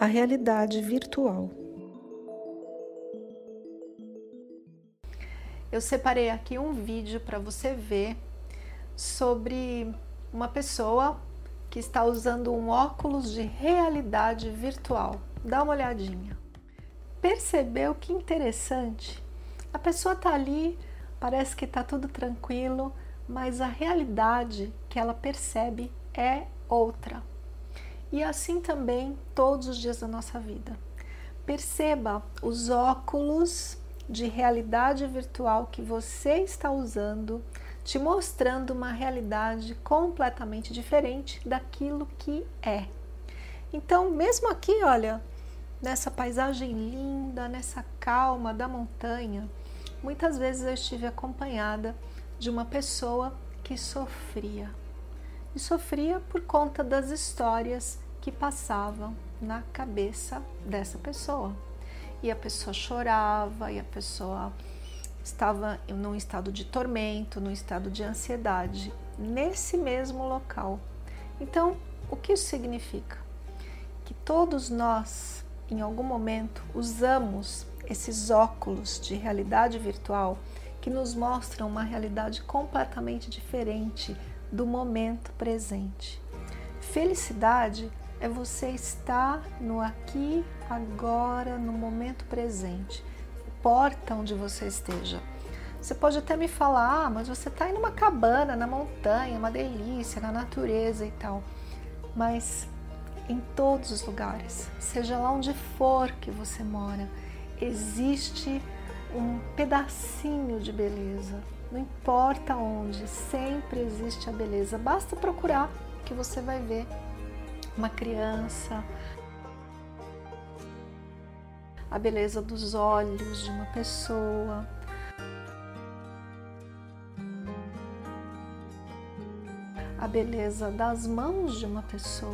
a realidade virtual. Eu separei aqui um vídeo para você ver sobre uma pessoa que está usando um óculos de realidade virtual. Dá uma olhadinha. Percebeu que interessante? A pessoa está ali, parece que está tudo tranquilo, mas a realidade que ela percebe é outra. E assim também todos os dias da nossa vida. Perceba os óculos de realidade virtual que você está usando, te mostrando uma realidade completamente diferente daquilo que é. Então, mesmo aqui, olha, nessa paisagem linda, nessa calma da montanha, muitas vezes eu estive acompanhada de uma pessoa que sofria e sofria por conta das histórias que passavam na cabeça dessa pessoa. E a pessoa chorava, e a pessoa estava num estado de tormento, num estado de ansiedade, nesse mesmo local. Então, o que isso significa? Que todos nós, em algum momento, usamos esses óculos de realidade virtual que nos mostram uma realidade completamente diferente do momento presente. Felicidade é você estar no aqui, agora, no momento presente. Importa onde você esteja. Você pode até me falar, ah, mas você está em uma cabana, na montanha, uma delícia, na natureza e tal. Mas em todos os lugares, seja lá onde for que você mora, existe um pedacinho de beleza. Não importa onde, sempre existe a beleza. Basta procurar que você vai ver uma criança, a beleza dos olhos de uma pessoa. A beleza das mãos de uma pessoa,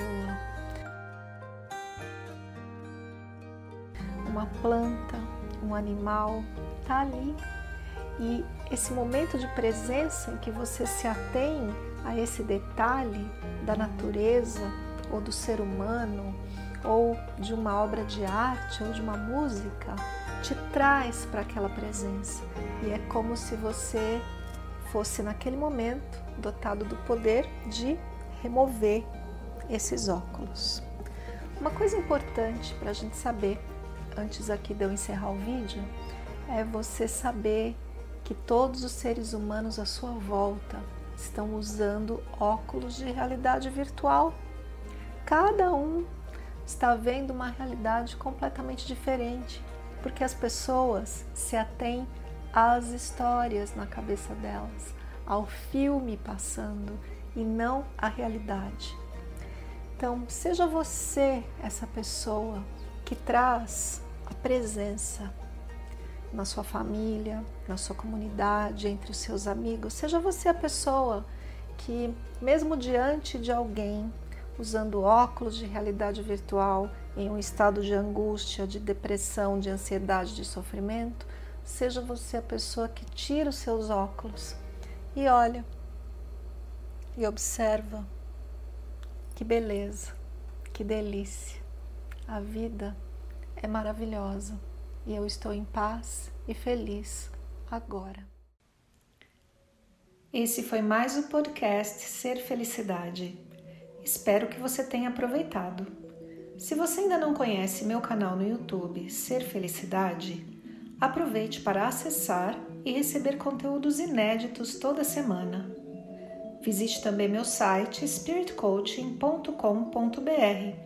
uma planta, um animal, está ali. E esse momento de presença em que você se atém a esse detalhe da natureza, ou do ser humano, ou de uma obra de arte, ou de uma música, te traz para aquela presença. E é como se você fosse, naquele momento, dotado do poder de remover esses óculos. Uma coisa importante para a gente saber, antes aqui de eu encerrar o vídeo, é você saber que todos os seres humanos à sua volta estão usando óculos de realidade virtual Cada um está vendo uma realidade completamente diferente, porque as pessoas se atêm às histórias na cabeça delas, ao filme passando e não à realidade. Então, seja você essa pessoa que traz a presença na sua família, na sua comunidade, entre os seus amigos. Seja você a pessoa que, mesmo diante de alguém usando óculos de realidade virtual em um estado de angústia, de depressão, de ansiedade, de sofrimento, seja você a pessoa que tira os seus óculos e olha e observa que beleza, que delícia. A vida é maravilhosa e eu estou em paz e feliz agora. Esse foi mais o podcast Ser Felicidade. Espero que você tenha aproveitado. Se você ainda não conhece meu canal no YouTube Ser Felicidade, aproveite para acessar e receber conteúdos inéditos toda semana. Visite também meu site spiritcoaching.com.br